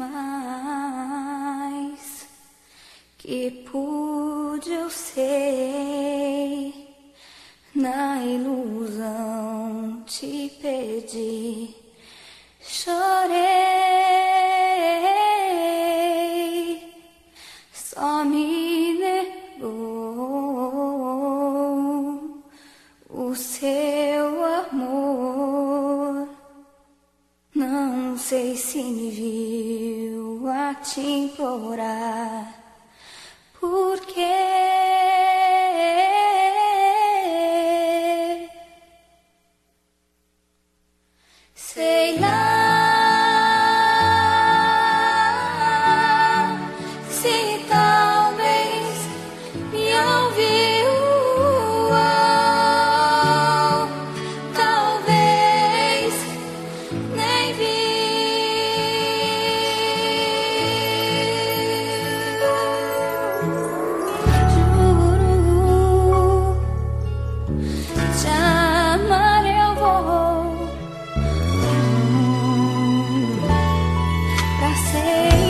mais que pude, eu sei. Na ilusão te pedi, chorei, só me negou o seu amor. Não sei se me vi te implorar. say.